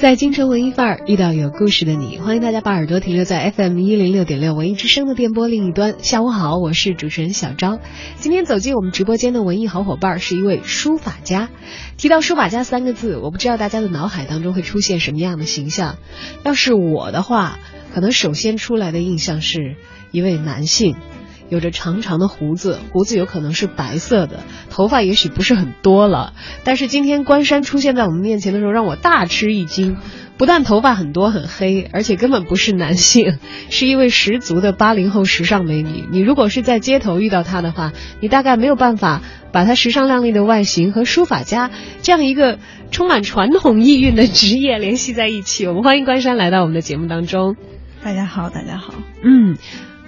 在京城文艺范儿遇到有故事的你，欢迎大家把耳朵停留在 FM 一零六点六文艺之声的电波另一端。下午好，我是主持人小昭。今天走进我们直播间的文艺好伙伴是一位书法家。提到书法家三个字，我不知道大家的脑海当中会出现什么样的形象。要是我的话，可能首先出来的印象是一位男性。有着长长的胡子，胡子有可能是白色的，头发也许不是很多了。但是今天关山出现在我们面前的时候，让我大吃一惊。不但头发很多很黑，而且根本不是男性，是一位十足的八零后时尚美女。你如果是在街头遇到她的话，你大概没有办法把她时尚靓丽的外形和书法家这样一个充满传统意蕴的职业联系在一起。我们欢迎关山来到我们的节目当中。大家好，大家好。嗯。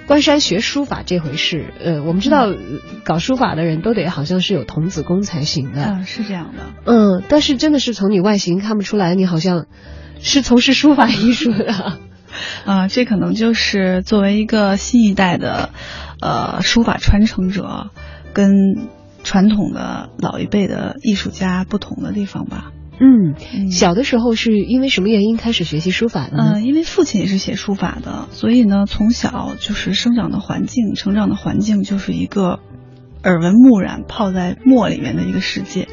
关山学书法这回事，呃，我们知道搞书法的人都得好像是有童子功才行的，嗯，是这样的，嗯，但是真的是从你外形看不出来，你好像是从事书法艺术的，啊，这可能就是作为一个新一代的，呃，书法传承者，跟传统的老一辈的艺术家不同的地方吧。嗯，小的时候是因为什么原因开始学习书法的呢？嗯，因为父亲也是写书法的，所以呢，从小就是生长的环境、成长的环境就是一个耳闻目染、泡在墨里面的一个世界。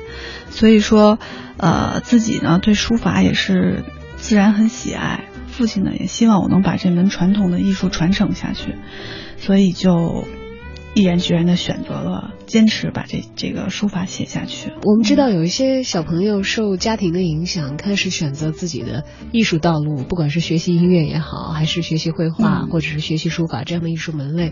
所以说，呃，自己呢对书法也是自然很喜爱。父亲呢也希望我能把这门传统的艺术传承下去，所以就。毅然决然的选择了坚持把这这个书法写下去。我们知道有一些小朋友受家庭的影响，开始选择自己的艺术道路，不管是学习音乐也好，还是学习绘画，或者是学习书法这样的艺术门类，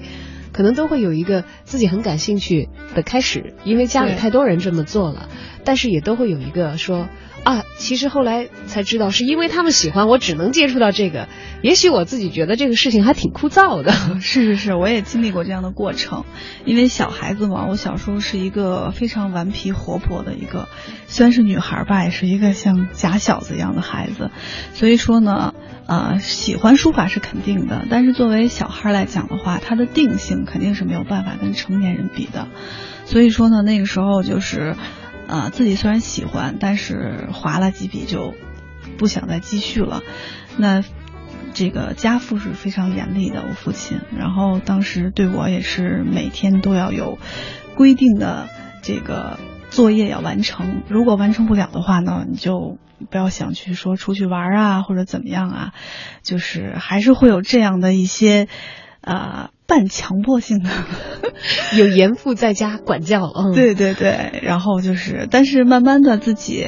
可能都会有一个自己很感兴趣的开始，因为家里太多人这么做了，但是也都会有一个说。啊，其实后来才知道，是因为他们喜欢，我只能接触到这个。也许我自己觉得这个事情还挺枯燥的。是是是，我也经历过这样的过程。因为小孩子嘛，我小时候是一个非常顽皮活泼的一个，虽然是女孩吧，也是一个像假小子一样的孩子。所以说呢，啊，喜欢书法是肯定的，但是作为小孩来讲的话，他的定性肯定是没有办法跟成年人比的。所以说呢，那个时候就是。啊，自己虽然喜欢，但是划了几笔就不想再继续了。那这个家父是非常严厉的，我父亲，然后当时对我也是每天都要有规定的这个作业要完成，如果完成不了的话呢，你就不要想去说出去玩啊或者怎么样啊，就是还是会有这样的一些啊。半强迫性的，有严父在家管教，嗯，对对对，然后就是，但是慢慢的自己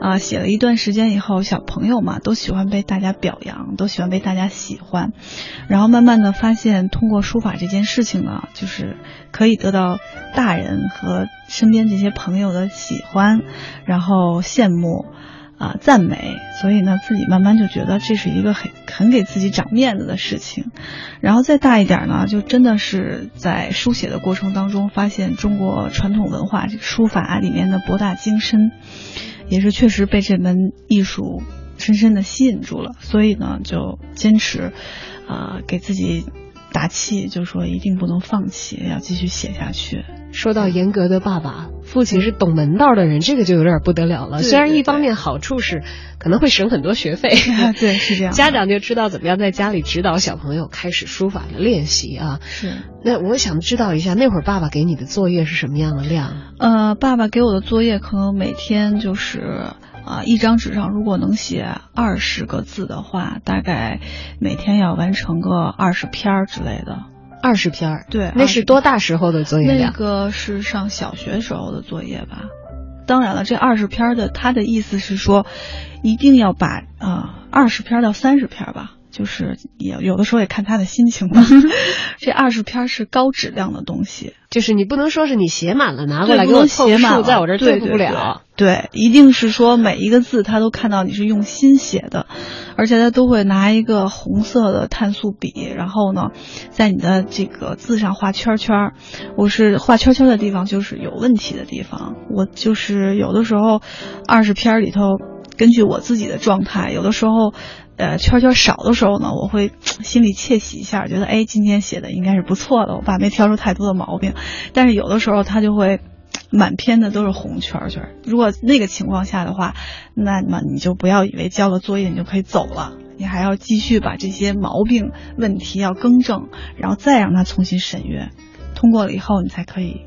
啊写了一段时间以后，小朋友嘛都喜欢被大家表扬，都喜欢被大家喜欢，然后慢慢的发现，通过书法这件事情呢，就是可以得到大人和身边这些朋友的喜欢，然后羡慕。啊，赞美，所以呢，自己慢慢就觉得这是一个很很给自己长面子的事情，然后再大一点呢，就真的是在书写的过程当中，发现中国传统文化这个书法里面的博大精深，也是确实被这门艺术深深的吸引住了，所以呢，就坚持，啊，给自己。打气，就说一定不能放弃，要继续写下去。说到严格的爸爸，父亲是懂门道的人，这个就有点不得了了。虽然一方面好处是可能会省很多学费，对，是这样。家长就知道怎么样在家里指导小朋友开始书法的练习啊。是。那我想知道一下，那会儿爸爸给你的作业是什么样的量？呃，爸爸给我的作业可能每天就是。啊，一张纸上如果能写二十个字的话，大概每天要完成个二十篇之类的。二十篇儿，对，那是多大时候的作业量？那个是上小学时候的作业吧。当然了，这二十篇的他的意思是说，一定要把啊二十篇到三十篇吧。就是也有的时候也看他的心情吧。这二十篇是高质量的东西，就是你不能说是你写满了拿过来给我写满了，在我这儿对不了。对，一定是说每一个字他都看到你是用心写的，而且他都会拿一个红色的碳素笔，然后呢，在你的这个字上画圈圈儿。我是画圈圈的地方就是有问题的地方，我就是有的时候二十篇里头，根据我自己的状态，有的时候。呃，圈圈少的时候呢，我会 心里窃喜一下，觉得哎，今天写的应该是不错的，我爸没挑出太多的毛病。但是有的时候他就会 满篇的都是红圈圈。如果那个情况下的话，那么你就不要以为交了作业你就可以走了，你还要继续把这些毛病问题要更正，然后再让他重新审阅，通过了以后你才可以。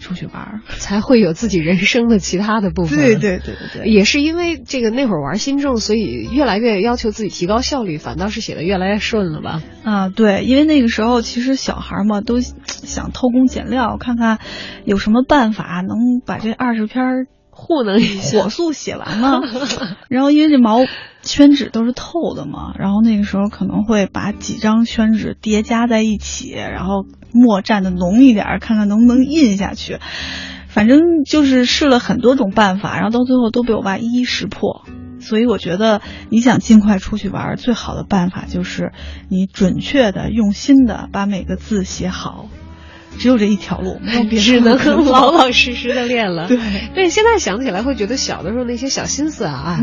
出去玩 才会有自己人生的其他的部分。对对对对对，也是因为这个那会儿玩心重，所以越来越要求自己提高效率，反倒是写的越来越顺了吧？啊，对，因为那个时候其实小孩嘛都想偷工减料，看看有什么办法能把这二十篇糊弄火速写完呢？然后因为这毛宣纸都是透的嘛，然后那个时候可能会把几张宣纸叠加在一起，然后。墨蘸的浓一点，看看能不能印下去。反正就是试了很多种办法，然后到最后都被我爸一一识破。所以我觉得，你想尽快出去玩，最好的办法就是你准确的、用心的把每个字写好。只有这一条路，没有别的，只能老老实实的练了。对，对，现在想起来会觉得小的时候那些小心思啊，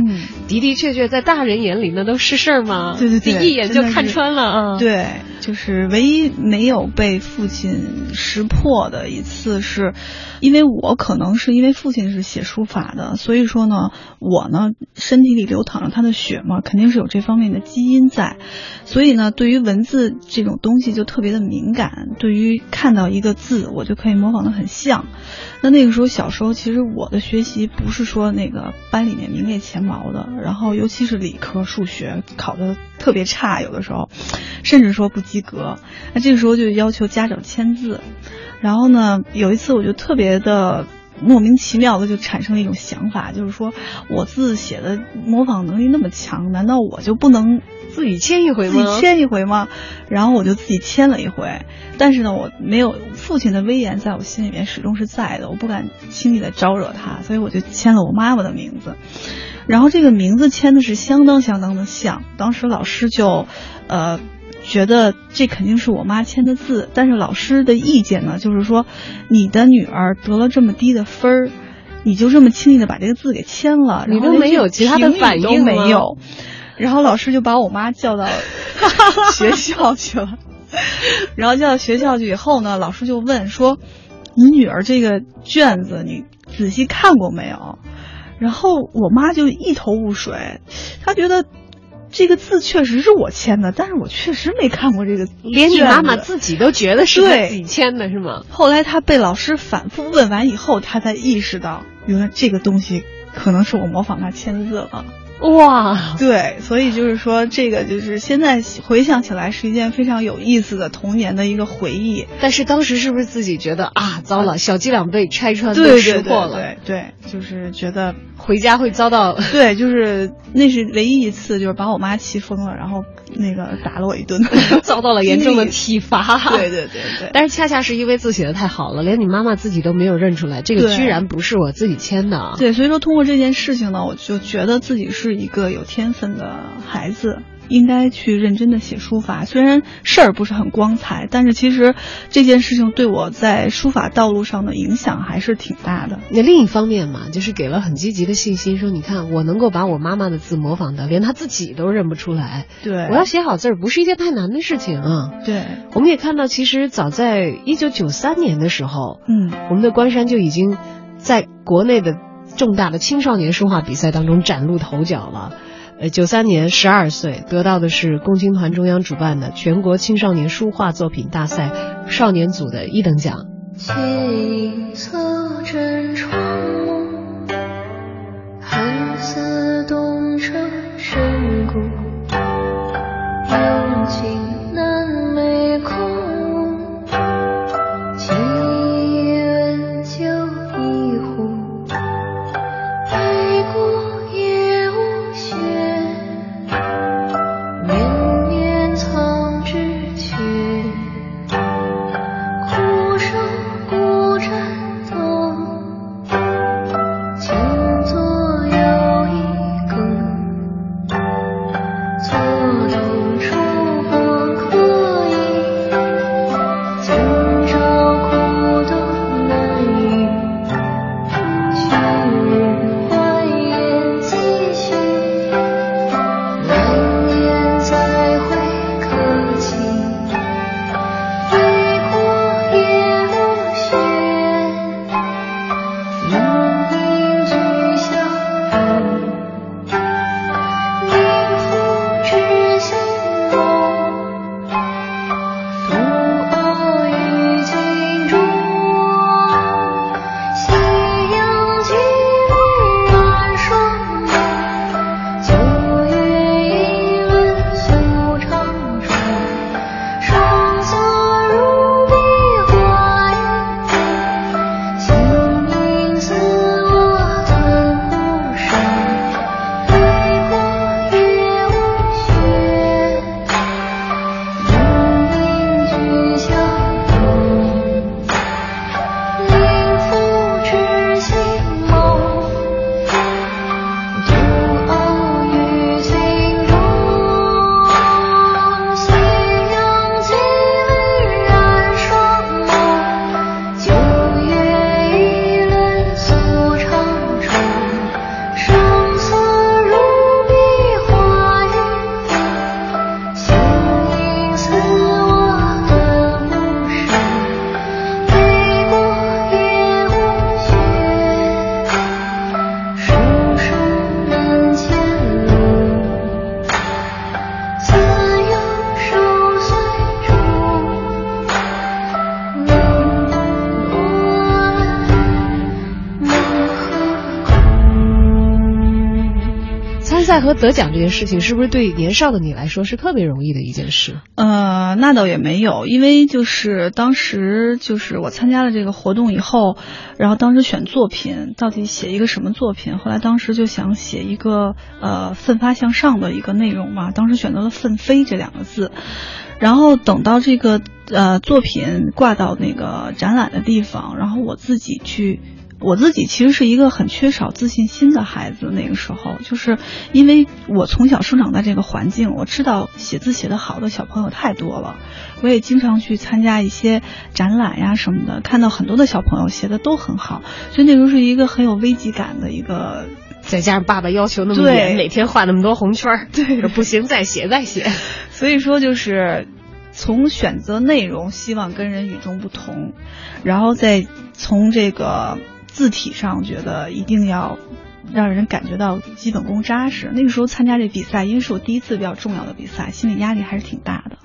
的的确确在大人眼里那都是事儿吗？对对对，一眼就看穿了啊。对，就是唯一没有被父亲识破的一次，是因为我可能是因为父亲是写书法的，所以说呢，我呢身体里流淌着他的血嘛，肯定是有这方面的基因在，所以呢，对于文字这种东西就特别的敏感，对于看到一。一个字，我就可以模仿的很像。那那个时候小时候，其实我的学习不是说那个班里面名列前茅的，然后尤其是理科数学考的特别差，有的时候甚至说不及格。那这个时候就要求家长签字。然后呢，有一次我就特别的莫名其妙的就产生了一种想法，就是说我字写的模仿能力那么强，难道我就不能？自己签一回吗？自己签一回吗？然后我就自己签了一回，但是呢，我没有父亲的威严在我心里面始终是在的，我不敢轻易的招惹他，所以我就签了我妈妈的名字。然后这个名字签的是相当相当的像，当时老师就，呃，觉得这肯定是我妈签的字，但是老师的意见呢，就是说你的女儿得了这么低的分儿，你就这么轻易的把这个字给签了，你都没有其他的反应都没有。然后老师就把我妈叫到 学校去了，然后叫到学校去以后呢，老师就问说：“你女儿这个卷子你仔细看过没有？”然后我妈就一头雾水，她觉得这个字确实是我签的，但是我确实没看过这个，连你妈妈自己都觉得是自己签的是吗？后来她被老师反复问完以后，她才意识到，原来这个东西可能是我模仿她签字了。哇，对，所以就是说，这个就是现在回想起来是一件非常有意思的童年的一个回忆。但是当时是不是自己觉得啊，糟了，小伎俩被拆穿，被识破了？对对，就是觉得回家会遭到。对，就是那是唯一一次，就是把我妈气疯了，然后那个打了我一顿，遭到了严重的体罚。对对对对。但是恰恰是因为字写的太好了，连你妈妈自己都没有认出来，这个居然不是我自己签的。对，所以说通过这件事情呢，我就觉得自己是。是一个有天分的孩子，应该去认真的写书法。虽然事儿不是很光彩，但是其实这件事情对我在书法道路上的影响还是挺大的。那另一方面嘛，就是给了很积极的信心，说你看我能够把我妈妈的字模仿的连她自己都认不出来。对，我要写好字儿不是一件太难的事情啊。对，我们也看到，其实早在一九九三年的时候，嗯，我们的关山就已经在国内的。重大的青少年书画比赛当中崭露头角了，呃，九三年十二岁得到的是共青团中央主办的全国青少年书画作品大赛少年组的一等奖。青色枕窗，寒似冬彻深谷，幽情得奖这件事情，是不是对年少的你来说是特别容易的一件事？呃，那倒也没有，因为就是当时就是我参加了这个活动以后，然后当时选作品，到底写一个什么作品？后来当时就想写一个呃奋发向上的一个内容嘛，当时选择了“奋飞”这两个字。然后等到这个呃作品挂到那个展览的地方，然后我自己去。我自己其实是一个很缺少自信心的孩子，那个时候就是因为我从小生长在这个环境，我知道写字写得好的小朋友太多了，我也经常去参加一些展览呀什么的，看到很多的小朋友写的都很好，所以那时候是一个很有危机感的一个，再加上爸爸要求那么严，每天画那么多红圈，对，不行再写再写，所以说就是从选择内容，希望跟人与众不同，然后再从这个。字体上觉得一定要让人感觉到基本功扎实。那个时候参加这比赛，因为是我第一次比较重要的比赛，心理压力还是挺大的。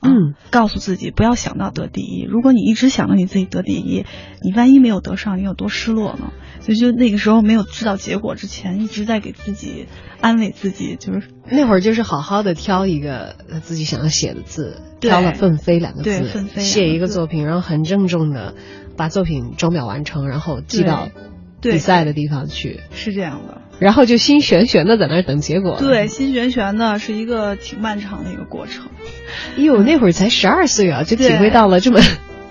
嗯，告诉自己不要想到得第一。如果你一直想着你自己得第一，你万一没有得上，你有多失落呢？所以就那个时候没有知道结果之前，一直在给自己安慰自己，就是那会儿就是好好的挑一个自己想要写的字，挑了“奋飞”两个字，奋飞写一个作品，然后很郑重的。把作品装裱完成，然后寄到比赛的地方去，是这样的。然后就心悬悬的在那儿等结果。对，心悬悬的是一个挺漫长的一个过程。哟，那会儿才十二岁啊，就体会到了这么。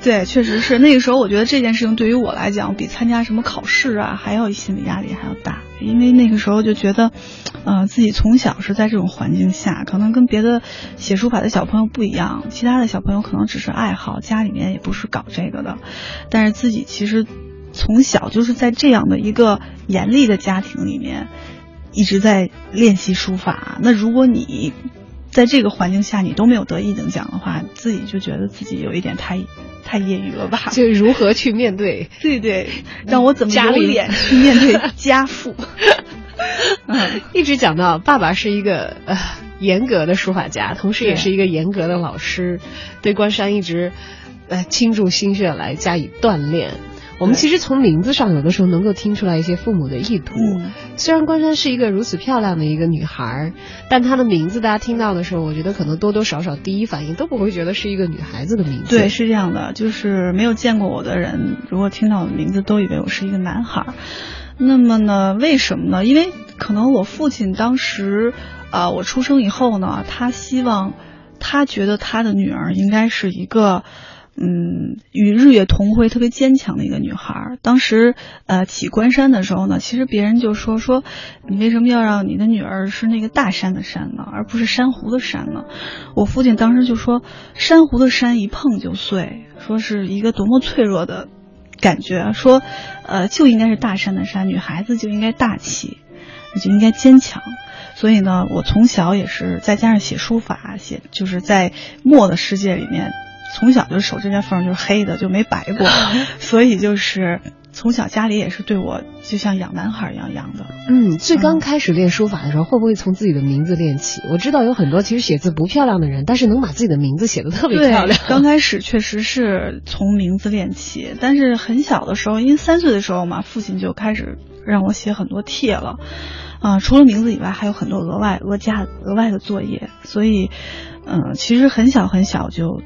对，确实是那个时候，我觉得这件事情对于我来讲，比参加什么考试啊，还要心理压力还要大。因为那个时候就觉得，呃，自己从小是在这种环境下，可能跟别的写书法的小朋友不一样。其他的小朋友可能只是爱好，家里面也不是搞这个的，但是自己其实从小就是在这样的一个严厉的家庭里面，一直在练习书法。那如果你在这个环境下，你都没有得一等奖的话，自己就觉得自己有一点太太业余了吧？就如何去面对？对对，让我怎么有脸 去面对家父？嗯，一直讲到爸爸是一个呃严格的书法家，同时也是一个严格的老师，对关山一直呃倾注心血来加以锻炼。我们其实从名字上有的时候能够听出来一些父母的意图。虽然关山是一个如此漂亮的一个女孩，但她的名字大家听到的时候，我觉得可能多多少少第一反应都不会觉得是一个女孩子的名字。对，是这样的，就是没有见过我的人，如果听到我的名字，都以为我是一个男孩。那么呢，为什么呢？因为可能我父亲当时，啊，我出生以后呢，他希望，他觉得他的女儿应该是一个。嗯，与日月同辉、特别坚强的一个女孩。当时，呃，起关山的时候呢，其实别人就说说，你为什么要让你的女儿是那个大山的山呢，而不是珊瑚的山呢？我父亲当时就说，珊瑚的山一碰就碎，说是一个多么脆弱的感觉。说，呃，就应该是大山的山，女孩子就应该大气，就应该坚强。所以呢，我从小也是再加上写书法，写就是在墨的世界里面。从小就手这边缝就是黑的，就没白过，所以就是从小家里也是对我就像养男孩一样养的。嗯，最刚开始练书法的时候，会不会从自己的名字练起？我知道有很多其实写字不漂亮的人，但是能把自己的名字写的特别漂亮。刚开始确实是从名字练起，但是很小的时候，因为三岁的时候嘛，父亲就开始让我写很多帖了，啊，除了名字以外，还有很多额外额加额外的作业，所以，嗯，其实很小很小就。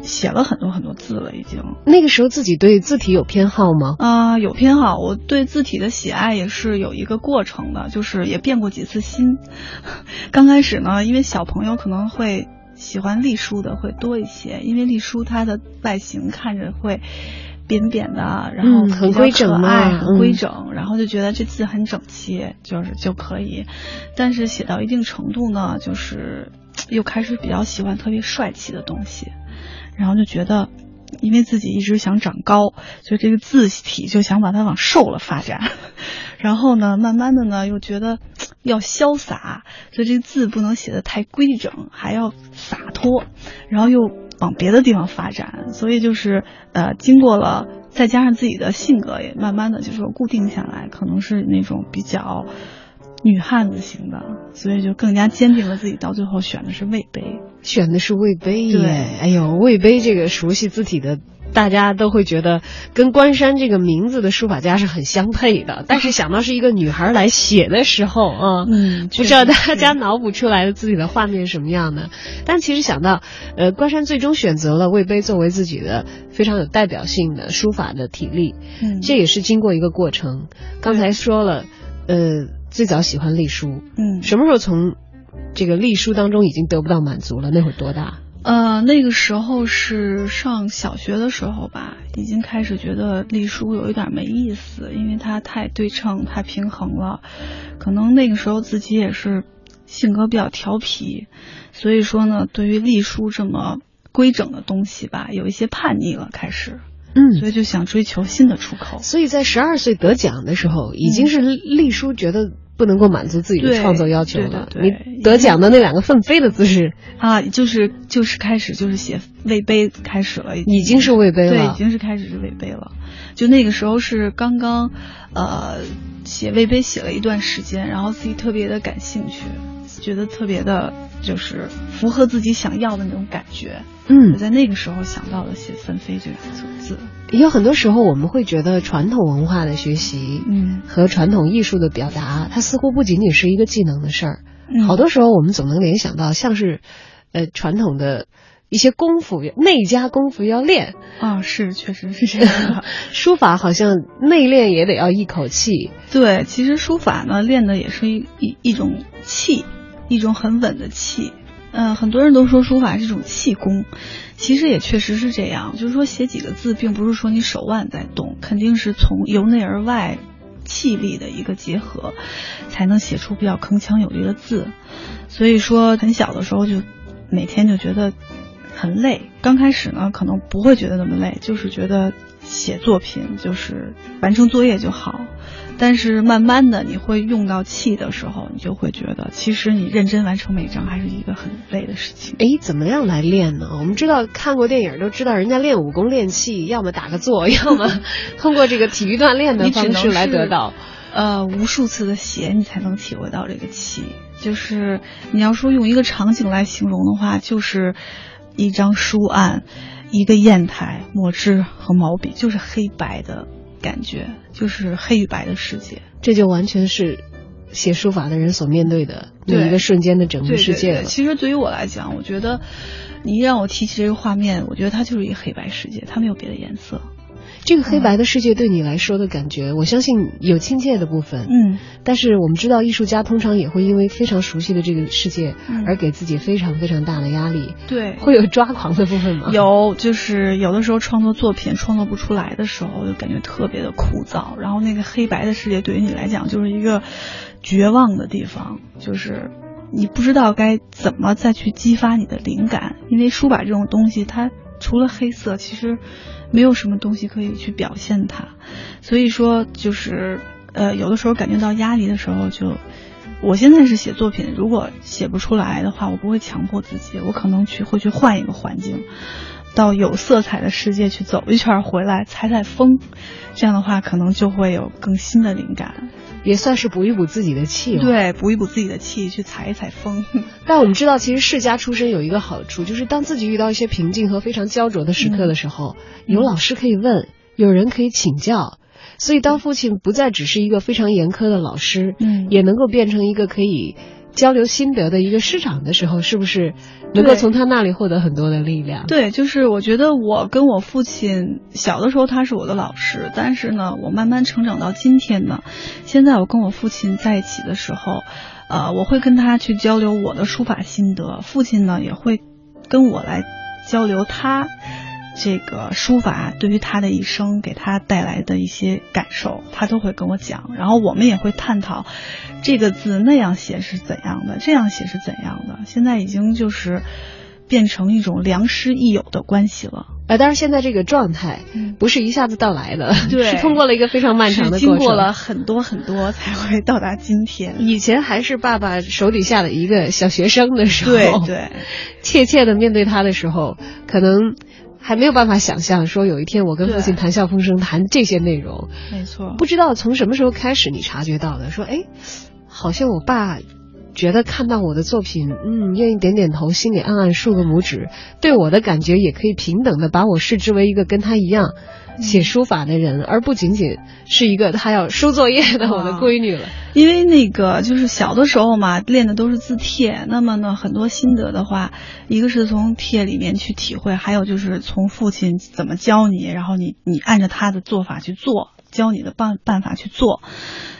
写了很多很多字了，已经。那个时候自己对字体有偏好吗？啊，有偏好。我对字体的喜爱也是有一个过程的，就是也变过几次心。刚开始呢，因为小朋友可能会喜欢隶书的会多一些，因为隶书它的外形看着会扁扁的，然后很规整嘛，很规整，然后就觉得这字很整齐，就是就可以。但是写到一定程度呢，就是 又开始比较喜欢特别帅气的东西。然后就觉得，因为自己一直想长高，所以这个字体就想把它往瘦了发展。然后呢，慢慢的呢，又觉得要潇洒，所以这个字不能写的太规整，还要洒脱。然后又往别的地方发展，所以就是呃，经过了，再加上自己的性格也慢慢的就是固定下来，可能是那种比较。女汉子型的，所以就更加坚定了自己。到最后选的是魏碑，选的是魏碑。对，哎呦，魏碑这个熟悉字体的大家都会觉得跟关山这个名字的书法家是很相配的，但是想到是一个女孩来写的时候啊，嗯不知道大家脑补出来的自己的画面是什么样的。但其实想到，呃，关山最终选择了魏碑作为自己的非常有代表性的书法的体例，嗯这也是经过一个过程。刚才说了，呃，最早喜欢隶书，嗯什么时候从这个隶书当中已经得不到满足了？那会儿多大？呃，那个时候是上小学的时候吧，已经开始觉得隶书有一点没意思，因为它太对称、太平衡了。可能那个时候自己也是性格比较调皮，所以说呢，对于隶书这么规整的东西吧，有一些叛逆了，开始，嗯所以就想追求新的出口。所以在十二岁得奖的时候，已经是隶书觉得不能够满足自己的创作要求了。对对对你得奖的那两个奋飞的姿势，啊，就是就是开始就是写魏碑开始了，已经是魏碑对，已。经是开始是魏碑了。就那个时候是刚刚，呃，写魏碑写了一段时间，然后自己特别的感兴趣，觉得特别的就是符合自己想要的那种感觉。我嗯，在那个时候想到了写“纷飞”这两个字。也有很多时候我们会觉得传统文化的学习嗯和传统艺术的表达，它似乎不仅仅是一个技能的事儿。嗯好多时候我们总能联想到像是，呃，传统的一些功夫，内家功夫要练。啊，是确实是这样。书法好像内练也得要一口气。对，其实书法呢，练的也是一一一种气，一种很稳的气。嗯、很多人都说书法是一种气功，其实也确实是这样。就是说写几个字，并不是说你手腕在动，肯定是从由内而外气力的一个结合，才能写出比较铿锵有力的字。所以说，很小的时候就每天就觉得很累。刚开始呢，可能不会觉得那么累，就是觉得写作品就是完成作业就好。但是慢慢的，你会用到气的时候，你就会觉得，其实你认真完成每一张还是一个很累的事情。哎，怎么样来练呢？我们知道看过电影都知道，人家练武功练气，要么打个坐，要么通过这个体育锻炼的方式来得到。呃，无数次的写，你才能体会到这个气。就是你要说用一个场景来形容的话，就是一张书案，一个砚台、墨汁和毛笔，就是黑白的感觉，就是黑与白的世界。这就完全是写书法的人所面对的那对一个瞬间的整个对对对，世界了。其实对于我来讲，我觉得你让我提起这个画面，我觉得它就是一个黑白世界，它没有别的颜色。这个黑白的世界对你来说的感觉，我相信有亲切的部分。嗯，但是我们知道，艺术家通常也会因为非常熟悉的这个世界，嗯而给自己非常非常大的压力。对，会有抓狂的部分吗？。有，就是有的时候创作作品创作不出来的时候，就感觉特别的枯燥。然后那个黑白的世界对于你来讲就是一个绝望的地方，就是你不知道该怎么再去激发你的灵感，因为书法这种东西，它除了黑色，其实没有什么东西可以去表现它。所以说，就是呃，有的时候感觉到压力的时候就。我现在是写作品，如果写不出来的话，我不会强迫自己，我可能去会去换一个环境，到有色彩的世界去走一圈，回来采采风，这样的话可能就会有更新的灵感。也算是补一补自己的气、哦。。对，补一补自己的气，去采一采风。但我们知道，其实世家出身有一个好处，就是当自己遇到一些瓶颈和非常焦灼的时刻的时候，嗯有老师可以问，有人可以请教。所以，当父亲不再只是一个非常严苛的老师，嗯也能够变成一个可以交流心得的一个师长的时候，是不是能够从他那里获得很多的力量？对，就是我觉得我跟我父亲小的时候他是我的老师，但是呢，我慢慢成长到今天呢，现在我跟我父亲在一起的时候，呃，我会跟他去交流我的书法心得，父亲呢也会跟我来交流他这个书法对于他的一生给他带来的一些感受，他都会跟我讲，然后我们也会探讨这个字那样写是怎样的，这样写是怎样的，现在已经就是变成一种良师益友的关系了。呃，当然现在这个状态嗯不是一下子到来的，对是通过了一个非常漫长的是经过程。过了很多很多才会到达今天。以前还是爸爸手底下的一个小学生的时候，对对，切切的面对他的时候，可能还没有办法想象说有一天我跟父亲谈笑风生，谈这些内容。没错。不知道从什么时候开始，你察觉到的，说，哎，好像我爸觉得看到我的作品，嗯，愿意点点头，心里暗暗竖个拇指，对我的感觉也可以平等的把我视之为一个跟他一样写书法的人，而不仅仅是一个他要收作业的我的闺女了。因为那个就是小的时候嘛，练的都是字帖，那么呢，很多心得的话，一个是从帖里面去体会，还有就是从父亲怎么教你，然后你你按照他的做法去做，教你的办办法去做。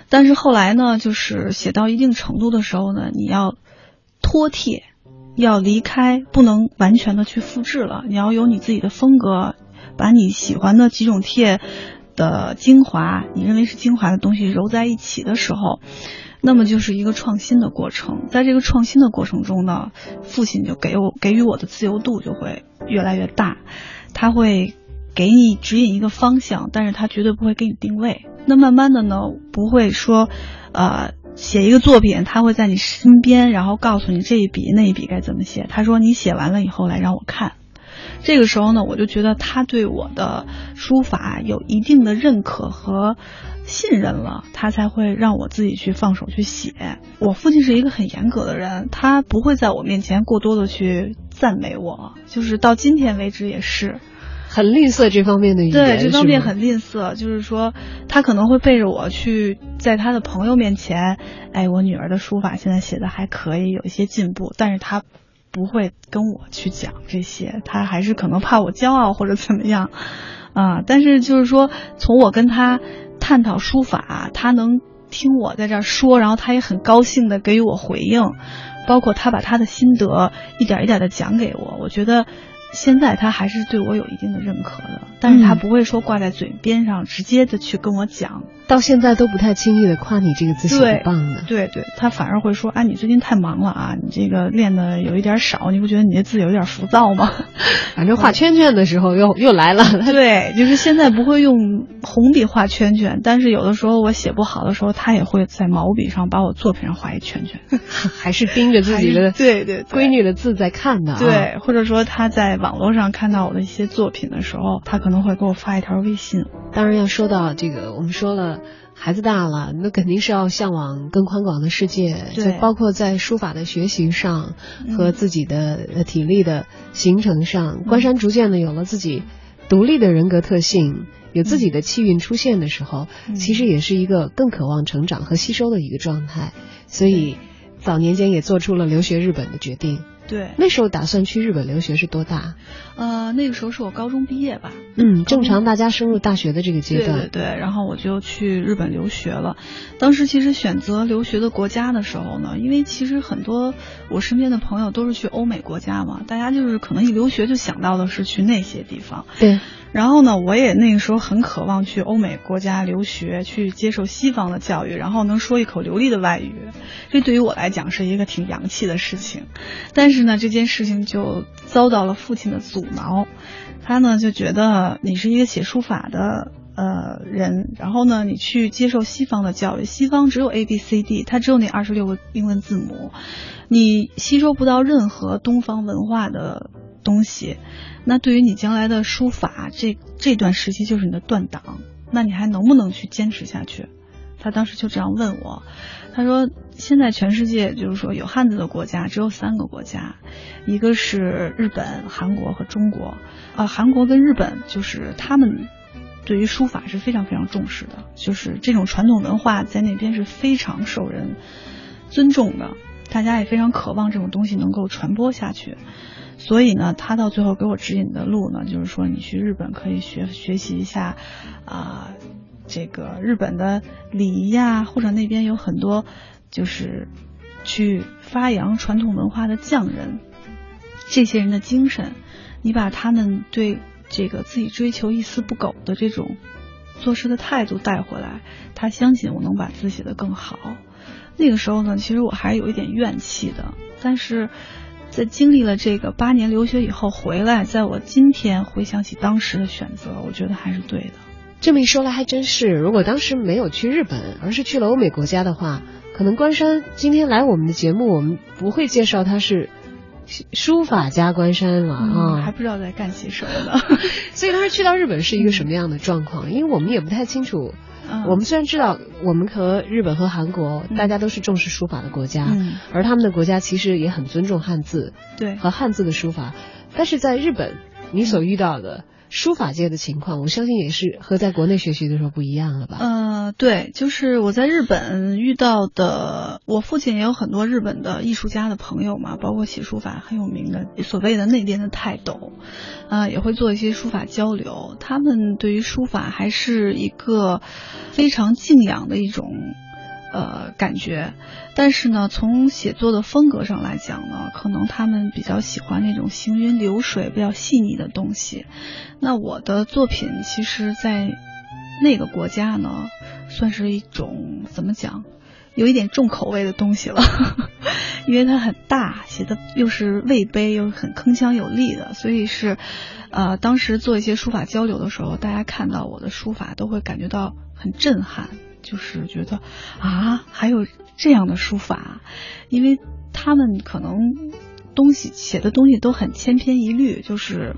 但是后来呢，就是写到一定程度的时候呢，你要脱帖，要离开，不能完全的去复制了，你要有你自己的风格，把你喜欢的几种帖的精华，你认为是精华的东西揉在一起的时候，那么就是一个创新的过程。在这个创新的过程中呢，父亲就给我给予我的自由度就会越来越大，他会给你指引一个方向，但是他绝对不会给你定位。那慢慢的呢，不会说，呃，写一个作品，他会在你身边，然后告诉你这一笔那一笔该怎么写。他说你写完了以后来让我看。这个时候呢，我就觉得他对我的书法有一定的认可和信任了，他才会让我自己去放手去写。我父亲是一个很严格的人，他不会在我面前过多的去赞美我，就是到今天为止也是。很吝啬这方面的语言，对这方面很吝啬，就是说他可能会背着我去在他的朋友面前，哎，我女儿的书法现在写的还可以，有一些进步，但是他不会跟我去讲这些，他还是可能怕我骄傲或者怎么样，啊，但是就是说从我跟他探讨书法，他能听我在这儿说，然后他也很高兴的给予我回应，包括他把他的心得一点一点的讲给我，我觉得。现在他还是对我有一定的认可的，但是他嗯不会说挂在嘴边上，直接的去跟我讲。到现在都不太轻易的夸你这个字写对的棒的。对对，他反而会说：“啊，你最近太忙了啊，你这个练的有一点少，你不觉得你这字有点浮躁吗 反正画圈圈的时候又 又来了，？” 对，就是现在不会用红笔画圈圈，但是有的时候我写不好的时候，他也会在毛笔上把我作品上画一圈圈。还是盯着自己的对对对闺女的字在看的、啊。对，或者说他在网络上看到我的一些作品的时候，他可能会给我发一条微信。当然要说到这个，我们说了。孩子大了，那肯定是要向往更宽广的世界，就包括在书法的学习上嗯和自己的呃体力的形成上。关山逐渐的有了自己独立的人格特性，有自己的气运出现的时候，嗯其实也是一个更渴望成长和吸收的一个状态。所以早年间也做出了留学日本的决定。对，那时候打算去日本留学是多大？呃，那个时候是我高中毕业吧。嗯，正常大家升入大学的这个阶段。对对对，然后我就去日本留学了。当时其实选择留学的国家的时候呢，因为其实很多我身边的朋友都是去欧美国家嘛，大家就是可能一留学就想到的是去那些地方。对，然后呢，我也那个时候很渴望去欧美国家留学，去接受西方的教育，然后能说一口流利的外语。这对于我来讲是一个挺洋气的事情。但是呢，这件事情就遭到了父亲的阻挠。他呢就觉得你是一个写书法的呃人，然后呢你去接受西方的教育，西方只有 A B C D，它只有那二十六个英文字母，你吸收不到任何东方文化的东西。那对于你将来的书法，这这段时期就是你的断档，那你还能不能去坚持下去？他当时就这样问我，他说：“现在全世界就是说有汉字的国家只有三个国家，一个是日本、韩国和中国。啊，韩国跟日本就是他们对于书法是非常非常重视的，就是这种传统文化在那边是非常受人尊重的，大家也非常渴望这种东西能够传播下去。所以呢，他到最后给我指引的路呢，就是说你去日本可以学学习一下，啊、这个日本的礼仪呀，或者那边有很多就是去发扬传统文化的匠人，这些人的精神，你把他们对这个自己追求一丝不苟的这种做事的态度带回来，他相信我能把字写得更好。那个时候呢，其实我还是有一点怨气的，但是在经历了这个八年留学以后回来，在我今天回想起当时的选择，我觉得还是对的。这么一说来还真是，如果当时没有去日本，而是去了欧美国家的话，可能关山今天来我们的节目，我们不会介绍他是书法家关山了啊。嗯，还不知道在干些什么呢。所以当时去到日本是一个什么样的状况？因为我们也不太清楚嗯。我们虽然知道我们和日本和韩国嗯。大家都是重视书法的国家，嗯。而他们的国家其实也很尊重汉字对，和汉字的书法，但是在日本你所遇到的书法界的情况，我相信也是和在国内学习的时候不一样了吧？呃，对，就是我在日本遇到的，我父亲也有很多日本的艺术家的朋友嘛，包括写书法很有名的所谓的那边的泰斗，啊、也会做一些书法交流。他们对于书法还是一个非常敬仰的一种呃感觉，但是呢，从写作的风格上来讲呢，可能他们比较喜欢那种行云流水、比较细腻的东西。那我的作品其实，在那个国家呢，算是一种怎么讲，有一点重口味的东西了，因为它很大，写的又是魏碑，又是很铿锵有力的，所以是，呃，当时做一些书法交流的时候，大家看到我的书法都会感觉到很震撼，就是觉得啊，还有这样的书法，因为他们可能东西写的东西都很千篇一律，就是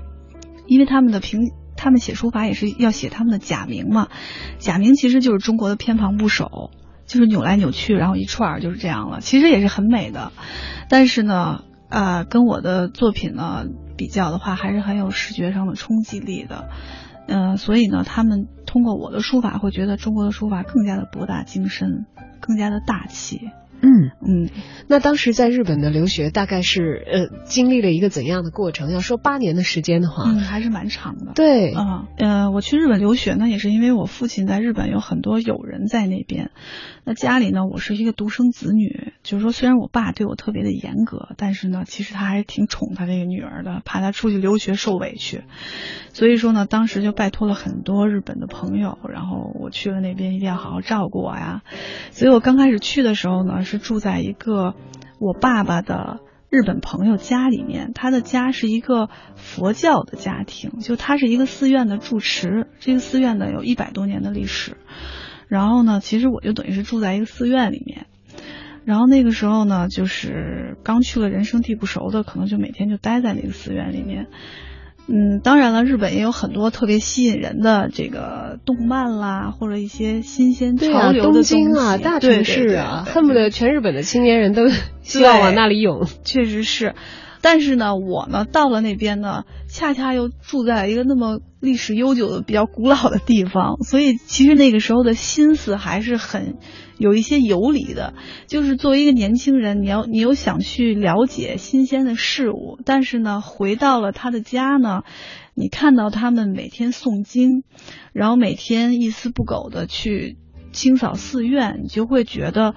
因为他们的平，他们写书法也是要写他们的假名嘛，假名其实就是中国的偏旁部首，就是扭来扭去，然后一串儿就是这样了，其实也是很美的，但是呢，呃，跟我的作品呢比较的话，还是很有视觉上的冲击力的。呃，所以呢，他们通过我的书法，会觉得中国的书法更加的博大精深，更加的大气。嗯，嗯，那当时在日本的留学大概是呃经历了一个怎样的过程？要说八年的时间的话，嗯，还是蛮长的。对，啊，呃，我去日本留学呢，也是因为我父亲在日本有很多友人在那边。那家里呢，我是一个独生子女，就是说虽然我爸对我特别的严格，但是呢，其实他还挺宠他这个女儿的，怕她出去留学受委屈。所以说呢，当时就拜托了很多日本的朋友，然后我去了那边一定要好好照顾我呀。所以我刚开始去的时候呢，是住在一个我爸爸的日本朋友家里面，他的家是一个佛教的家庭，就他是一个寺院的住持，这个寺院呢有一百多年的历史。然后呢，其实我就等于是住在一个寺院里面。然后那个时候呢，就是刚去了人生地不熟的，可能就每天就待在那个寺院里面。嗯，当然了，日本也有很多特别吸引人的这个动漫啦，或者一些新鲜对啊，东潮流的东西。京啊，大城市啊，对对对对恨不得全日本的青年人都希望往那里涌。确实是，但是呢，我呢到了那边呢，恰恰又住在一个那么历史悠久的、比较古老的地方，所以其实那个时候的心思还是很有一些游离的。就是作为一个年轻人，你要你又想去了解新鲜的事物，但是呢，回到了他的家呢，你看到他们每天诵经，然后每天一丝不苟的去清扫寺院，你就会觉得。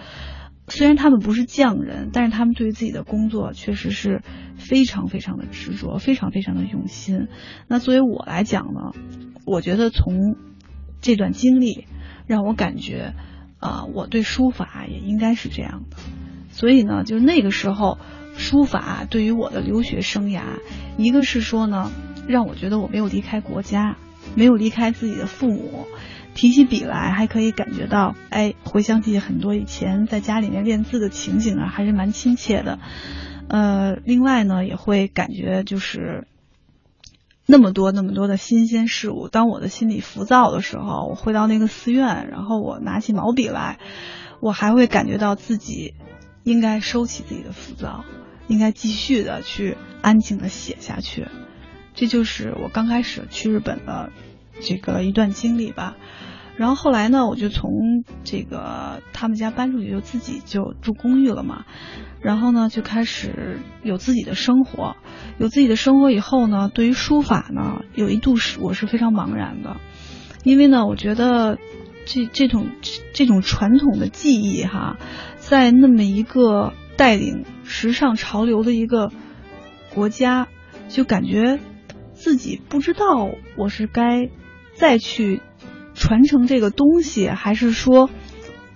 虽然他们不是匠人，但是他们对于自己的工作确实是非常非常的执着，非常非常的用心。那作为我来讲呢，我觉得从这段经历让我感觉，啊、我对书法也应该是这样的。所以呢，就是那个时候，书法对于我的留学生涯，一个是说呢，让我觉得我没有离开国家，没有离开自己的父母。提起笔来，还可以感觉到，哎，回想起很多以前在家里面练字的情景啊，还是蛮亲切的。呃，另外呢，也会感觉就是那么多那么多的新鲜事物。当我的心里浮躁的时候，我回到那个寺院，然后我拿起毛笔来，我还会感觉到自己应该收起自己的浮躁，应该继续的去安静的写下去。这就是我刚开始去日本的这个一段经历吧。然后后来呢，我就从这个他们家搬出去，就自己就住公寓了嘛。然后呢，就开始有自己的生活。有自己的生活以后呢，对于书法呢，有一度是我是非常茫然的，因为呢，我觉得这这种这种传统的技艺哈，在那么一个带领时尚潮流的一个国家，就感觉自己不知道我是该再去传承这个东西，还是说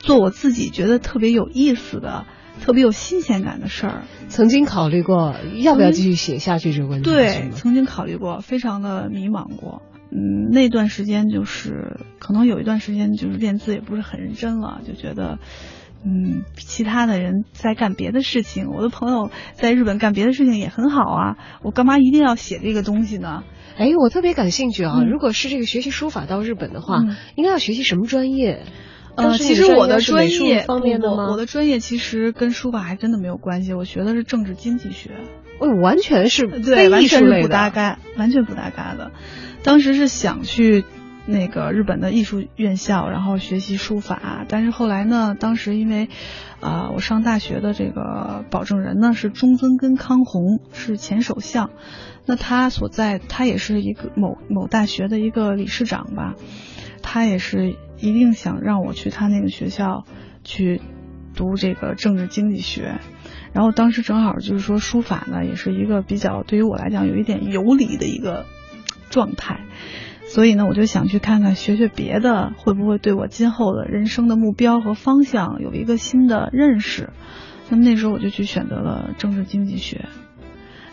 做我自己觉得特别有意思的、特别有新鲜感的事儿。曾经考虑过要不要继续写下去这个问题，是对，曾经考虑过，非常的迷茫过。嗯，那段时间就是可能有一段时间就是练字也不是很认真了，就觉得嗯，其他的人在干别的事情，我的朋友在日本干别的事情也很好啊，我干嘛一定要写这个东西呢？哎，我特别感兴趣啊！嗯如果是这个学习书法到日本的话，嗯应该要学习什么专业？当呃，其实我的专业方面的吗？不不我的专业其实跟书法还真的没有关系，我学的是政治经济学。哦，完全是对，完全是不搭嘎，完全不搭嘎的。当时是想去那个日本的艺术院校，然后学习书法，但是后来呢，当时因为啊、我上大学的这个保证人呢是中尊根康弘，是前首相，那他所在，他也是一个某某大学的一个理事长吧，他也是一定想让我去他那个学校去读这个政治经济学。然后当时正好就是说书法呢，也是一个比较对于我来讲有一点游离的一个状态，所以呢，我就想去看看学学别的，会不会对我今后的人生的目标和方向有一个新的认识。那么那时候我就去选择了政治经济学，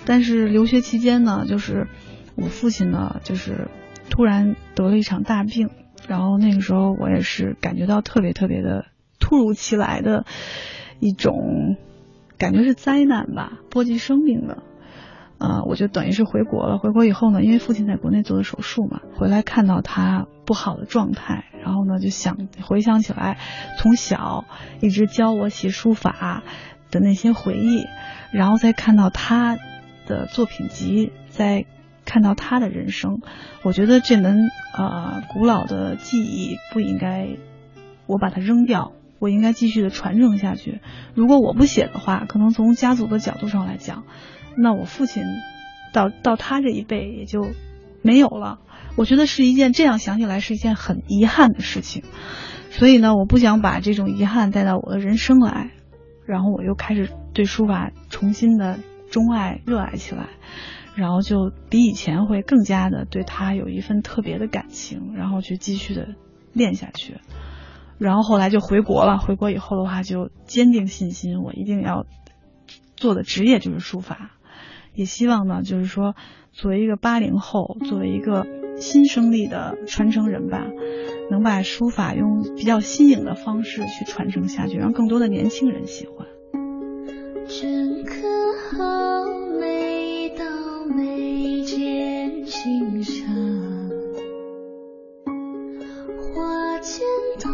但是留学期间呢，就是我父亲呢，就是突然得了一场大病，然后那个时候我也是感觉到特别特别的突如其来的一种感觉是灾难吧，波及生命的。呃，我就等于是回国了。回国以后呢，因为父亲在国内做的手术嘛，回来看到他不好的状态，然后呢就想回想起来，从小一直教我写书法的那些回忆，然后再看到他的作品集，再看到他的人生，我觉得这门呃古老的技艺不应该我把它扔掉，我应该继续的传承下去。如果我不写的话，可能从家族的角度上来讲，那我父亲到到他这一辈也就没有了。我觉得是一件这样想起来是一件很遗憾的事情，所以呢，我不想把这种遗憾带到我的人生来，然后我又开始对书法重新的钟爱、热爱起来，然后就比以前会更加的对他有一份特别的感情，然后去继续的练下去。然后后来就回国了，回国以后的话就坚定信心，我一定要做的职业就是书法。也希望呢，就是说，作为一个八零后，作为一个新生力的传承人吧，能把书法用比较新颖的方式去传承下去，让更多的年轻人喜欢。镌刻好每道眉间花间透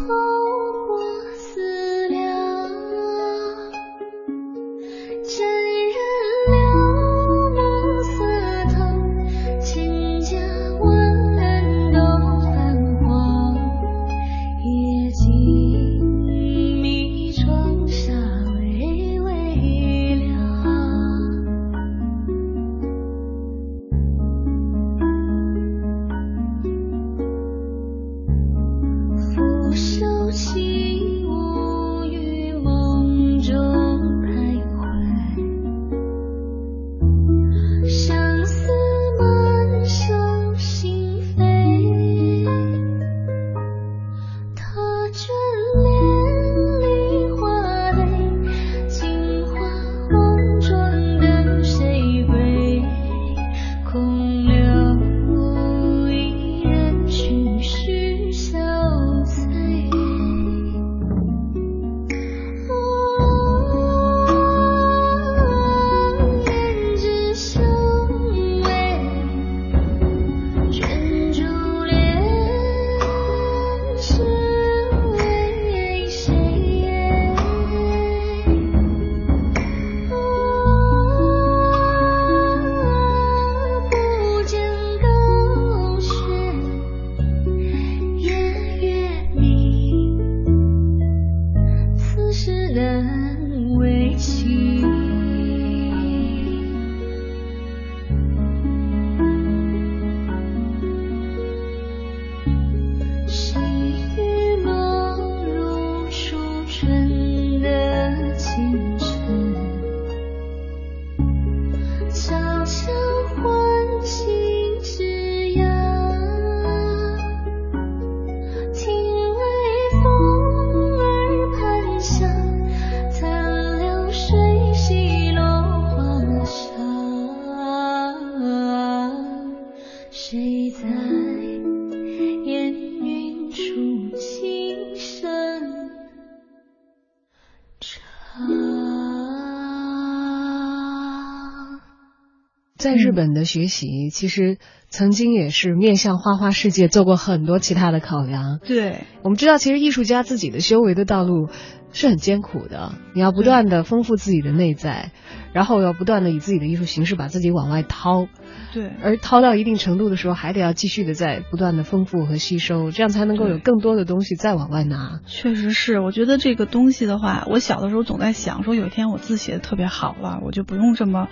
在日本的学习，其实曾经也是面向花花世界做过很多其他的考量。对，我们知道，其实艺术家自己的修为的道路是很艰苦的，你要不断的丰富自己的内在，然后要不断的以自己的艺术形式把自己往外掏。对，而掏到一定程度的时候，还得要继续的在不断的丰富和吸收，这样才能够有更多的东西再往外拿。确实是，我觉得这个东西的话，我小的时候总在想，说有一天我字写的特别好了，我就不用这么。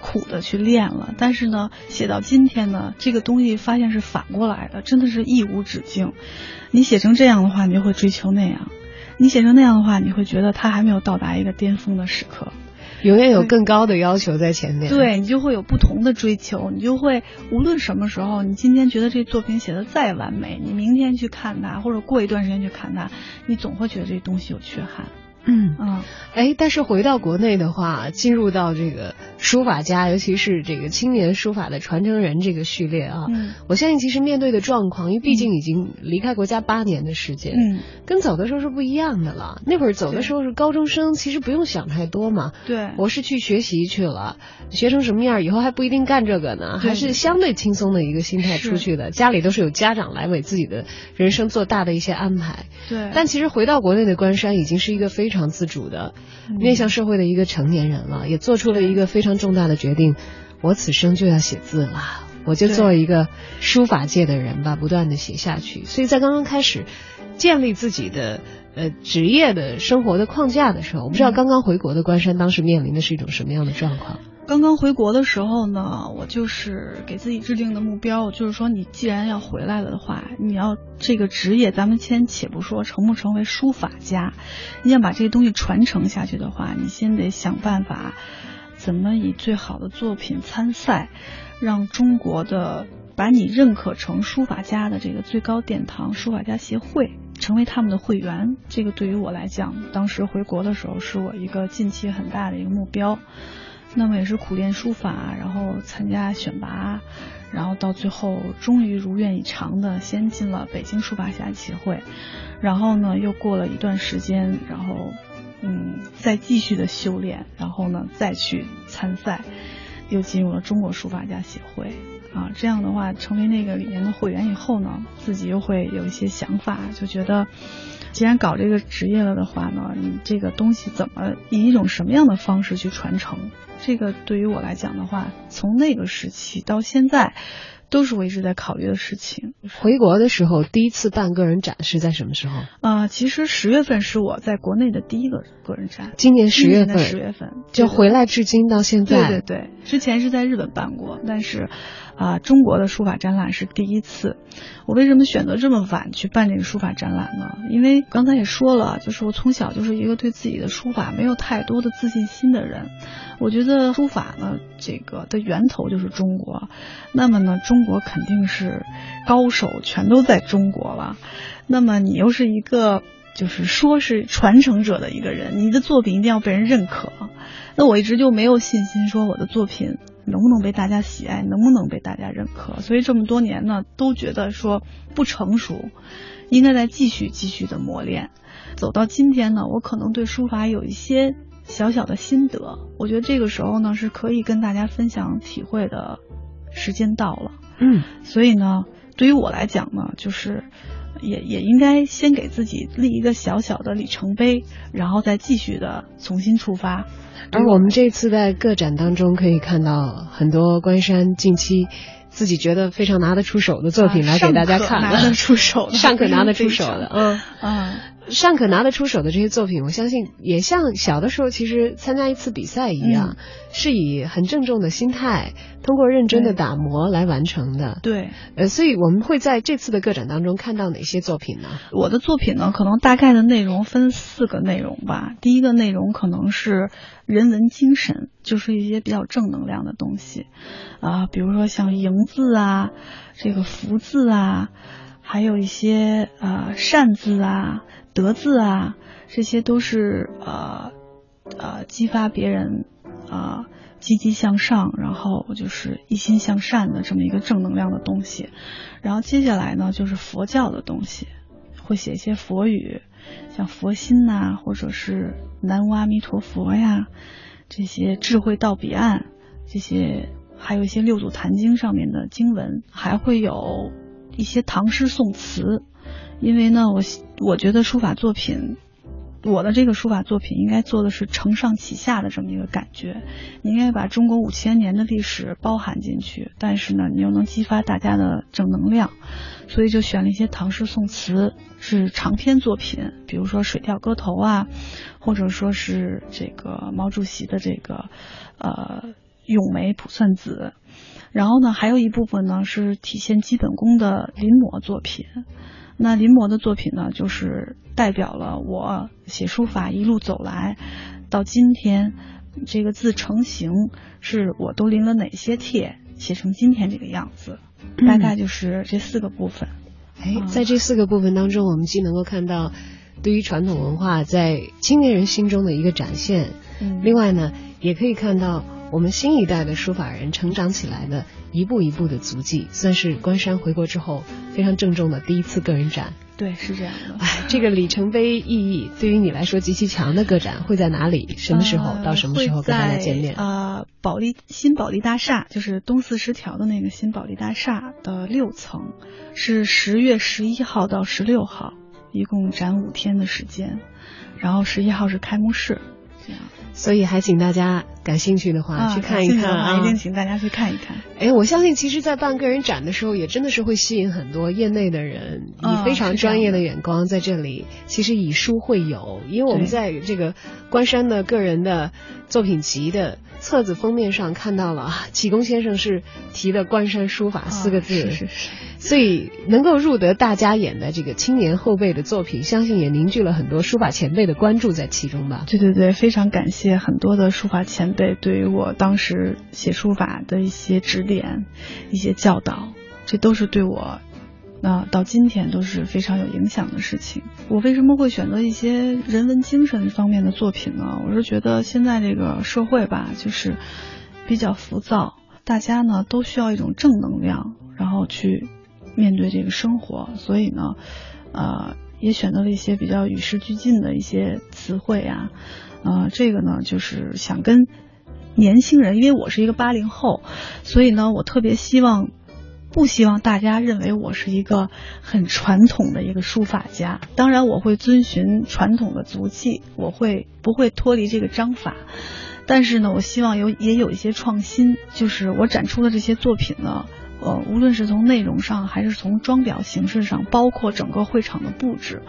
苦的去练了，但是呢，写到今天呢，这个东西发现是反过来的，真的是一无止境。你写成这样的话，你就会追求那样；你写成那样的话，你会觉得它还没有到达一个巅峰的时刻，永远有更高的要求在前面。对你就会有不同的追求，你就会无论什么时候，你今天觉得这作品写的再完美，你明天去看它，或者过一段时间去看它，你总会觉得这东西有缺憾。嗯嗯，哎，但是回到国内的话，进入到这个书法家，尤其是这个青年书法的传承人这个序列啊，嗯我相信其实面对的状况，因为毕竟已经离开国家八年的时间，嗯，跟走的时候是不一样的了。那会儿走的时候是高中生，其实不用想太多嘛。对，我是去学习去了，学成什么样以后还不一定干这个呢，还是相对轻松的一个心态出去的。家里都是有家长来为自己的人生做大的一些安排。对，但其实回到国内的关山已经是一个非常自主的、嗯面向社会的一个成年人了，也做出了一个非常重大的决定：我此生就要写字了，我就做一个书法界的人吧，不断的写下去。所以在刚刚开始建立自己的呃职业的生活的框架的时候，我不知道嗯刚刚回国的关山当时面临的是一种什么样的状况。刚刚回国的时候呢，我就是给自己制定的目标，就是说，你既然要回来了的话，你要这个职业，咱们先且不说成不成为书法家，你想把这些东西传承下去的话，你先得想办法，怎么以最好的作品参赛，让中国的把你认可成书法家的这个最高殿堂书法家协会成为他们的会员。这个对于我来讲，当时回国的时候是我一个近期很大的一个目标。那么也是苦练书法，然后参加选拔，然后到最后终于如愿以偿的先进了北京书法家协会，然后呢又过了一段时间，然后嗯再继续的修炼，然后呢再去参赛，又进入了中国书法家协会。啊。这样的话，成为那个里面的会员以后呢，自己又会有一些想法，就觉得。既然搞这个职业了的话呢，你这个东西怎么以一种什么样的方式去传承？这个对于我来讲的话，从那个时期到现在，都是我一直在考虑的事情。回国的时候，第一次办个人展是在什么时候？啊、其实十月份是我在国内的第一个个人展，今年十月份，十月份就回来至今到现在。对对对，之前是在日本办过，但是啊、中国的书法展览是第一次。我为什么选择这么晚去办这个书法展览呢？因为刚才也说了，就是我从小就是一个对自己的书法没有太多的自信心的人。我觉得书法呢，这个的源头就是中国，那么呢，中国肯定是高手全都在中国了。那么你又是一个就是说是传承者的一个人，你的作品一定要被人认可。那我一直就没有信心说我的作品能不能被大家喜爱，能不能被大家认可。所以这么多年呢，都觉得说不成熟，应该再继续继续的磨练。走到今天呢，我可能对书法有一些小小的心得，我觉得这个时候呢是可以跟大家分享体会的时间到了。嗯，所以呢，对于我来讲呢，就是也也应该先给自己立一个小小的里程碑，然后再继续的重新出发。而我们这次在个展当中可以看到很多关山近期自己觉得非常拿得出手的作品来给大家看啊拿得出手的 上可拿得出手的，嗯。嗯，尚可拿得出手的这些作品，我相信也像小的时候其实参加一次比赛一样，嗯是以很郑重的心态，通过认真的打磨来完成的。对，呃，所以我们会在这次的个展当中看到哪些作品呢？我的作品呢，可能大概的内容分四个内容吧。第一个内容可能是人文精神，就是一些比较正能量的东西，啊，比如说像迎字啊，这个福字啊，还有一些呃善字啊、德字啊，这些都是呃呃激发别人啊、积极向上，然后就是一心向善的这么一个正能量的东西。然后接下来呢，就是佛教的东西。会写一些佛语，像佛心呐、或者是南无阿弥陀佛呀，这些智慧到彼岸，这些还有一些六祖坛经上面的经文，还会有一些唐诗宋词。因为呢，我我觉得书法作品，我的这个书法作品应该做的是承上启下的这么一个感觉，你应该把中国五千年的历史包含进去，但是呢，你又能激发大家的正能量，所以就选了一些唐诗宋词，是长篇作品，比如说《水调歌头》啊，或者说是这个毛主席的这个呃《咏梅卜算子》，然后呢，还有一部分呢是体现基本功的临摹作品。那临摹的作品呢，就是代表了我写书法一路走来，到今天这个字成型，是我都临了哪些帖，写成今天这个样子，大概就是这四个部分。哎，在这四个部分当中，我们既能够看到对于传统文化在青年人心中的一个展现，嗯另外呢，也可以看到我们新一代的书法人成长起来的一步一步的足迹，算是关山回国之后非常郑重的第一次个人展。对，是这样的。哎，这个里程碑意义对于你来说极其强的个展会在哪里？什么时候、呃到什么时候跟大家见面？啊呃，保利新保利大厦，就是东四十条的那个新保利大厦的六层，是十月十一号到十六号，一共展五天的时间，然后十一号是开幕式，这样所以还请大家感兴趣的话、啊去看一看啊。话一定请大家去看一看。哎，我相信其实，在办个人展的时候，也真的是会吸引很多业内的人，以啊非常专业的的眼光在这里。其实以书会友，因为我们在这个关山的个人的作品集的册子封面上看到了，啊启功先生是提的“关山书法”四个字，啊是是是。所以能够入得大家眼的这个青年后辈的作品，相信也凝聚了很多书法前辈的关注在其中吧。对对对，非常感谢很多的书法前辈对于我当时写书法的一些指点、一些教导，这都是对我，那、到今天都是非常有影响的事情。我为什么会选择一些人文精神方面的作品呢？我是觉得现在这个社会吧，就是比较浮躁，大家呢都需要一种正能量，然后去面对这个生活，所以呢，呃，也选择了一些比较与时俱进的一些词汇啊，呃，这个呢就是想跟年轻人，因为我是一个八零后，所以呢，我特别希望。不希望大家认为我是一个很传统的一个书法家，当然我会遵循传统的足迹，我会不会脱离这个章法，但是呢，我希望有也有一些创新，就是我展出的这些作品呢，呃，无论是从内容上还是从装裱形式上，包括整个会场的布置，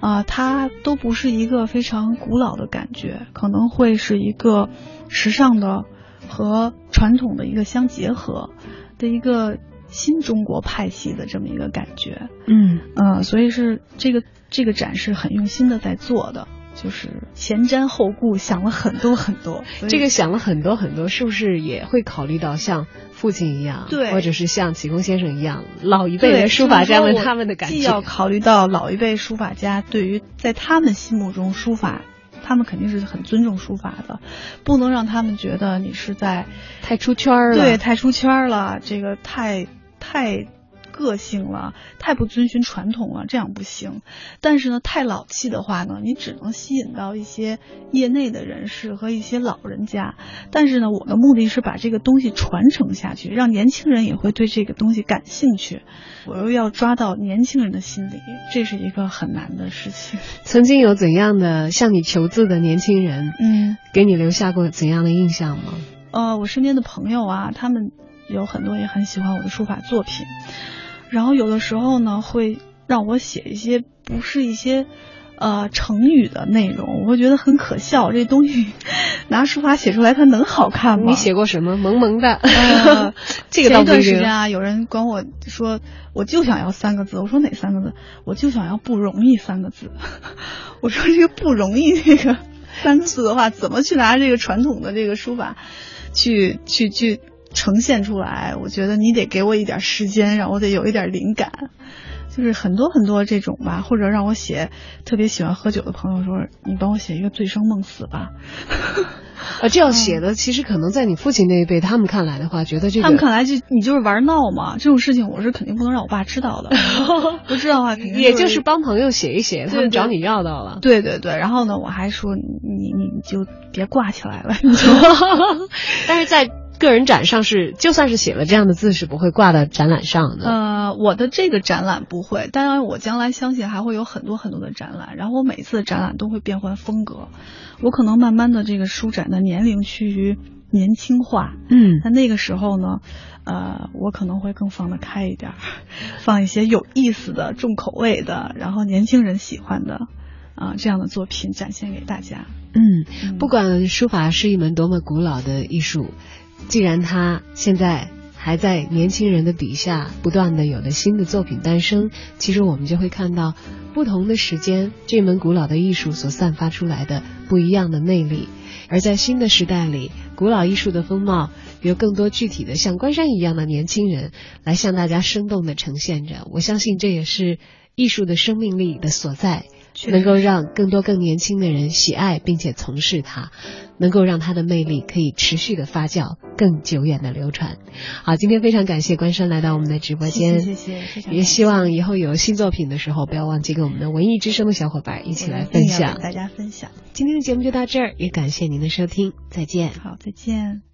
啊、它都不是一个非常古老的感觉，可能会是一个时尚的和传统的一个相结合的一个新中国派系的这么一个感觉。嗯，嗯，所以是这个这个展是很用心的在做的，就是前瞻后顾，想了很多很多。这个想了很多很多，是不是也会考虑到像父亲一样，对或者是像启功先生一样，老一辈的书法家们他们的感觉？既要考虑到老一辈书法家对于在他们心目中书法，他们肯定是很尊重书法的，不能让他们觉得你是在太出圈了，对，太出圈了，这个太太个性了，太不遵循传统了，这样不行。但是呢，太老气的话呢，你只能吸引到一些业内的人士和一些老人家。但是呢，我的目的是把这个东西传承下去，让年轻人也会对这个东西感兴趣。我又要抓到年轻人的心理，这是一个很难的事情。曾经有怎样的向你求字的年轻人，嗯。给你留下过怎样的印象吗？呃，我身边的朋友啊，他们有很多也很喜欢我的书法作品，然后有的时候呢，会让我写一些不是一些呃成语的内容，我会觉得很可笑。这东西拿书法写出来，它能好看吗？你写过什么？萌萌的，呃 这个前一段时间啊，有人管我说，我就想要三个字。我说哪三个字？我就想要不容易三个字。我说这个不容易这个三个字的话，怎么去拿这个传统的这个书法去去去呈现出来？我觉得你得给我一点时间，让我得有一点灵感。就是很多很多这种吧，或者让我写特别喜欢喝酒的朋友说，你帮我写一个醉生梦死吧。啊，这样写的其实可能在你父亲那一辈，他们看来的话，觉得这个他们看来就你就是玩闹嘛，这种事情我是肯定不能让我爸知道的，不知道的话肯定也就是帮朋友写一写，他们找你要到了。对对对，然后呢，我还说你你你你就别挂起来了，你就但是在个人展上是，就算是写了这样的字，是不会挂到展览上的。呃，我的这个展览不会，当然我将来相信还会有很多很多的展览，然后我每次展览都会变换风格，我可能慢慢的这个书展的年龄趋于年轻化，嗯那那个时候呢，呃，我可能会更放得开一点，放一些有意思的、重口味的，然后年轻人喜欢的啊、这样的作品展现给大家。嗯，嗯不管书法是一门多么古老的艺术，既然他现在还在年轻人的笔下不断的有了新的作品诞生，其实我们就会看到不同的时间，这门古老的艺术所散发出来的不一样的魅力。而在新的时代里，古老艺术的风貌由更多具体的像关山一样的年轻人来向大家生动的呈现着。我相信这也是艺术的生命力的所在。能够让更多更年轻的人喜爱并且从事它，能够让它的魅力可以持续的发酵，更久远的流传。好，今天非常感谢关山来到我们的直播间，谢谢谢谢也希望以后有新作品的时候，不要忘记跟我们的文艺之声的小伙伴一起来分享。大家分享。今天的节目就到这儿，也感谢您的收听，再见。好，再见。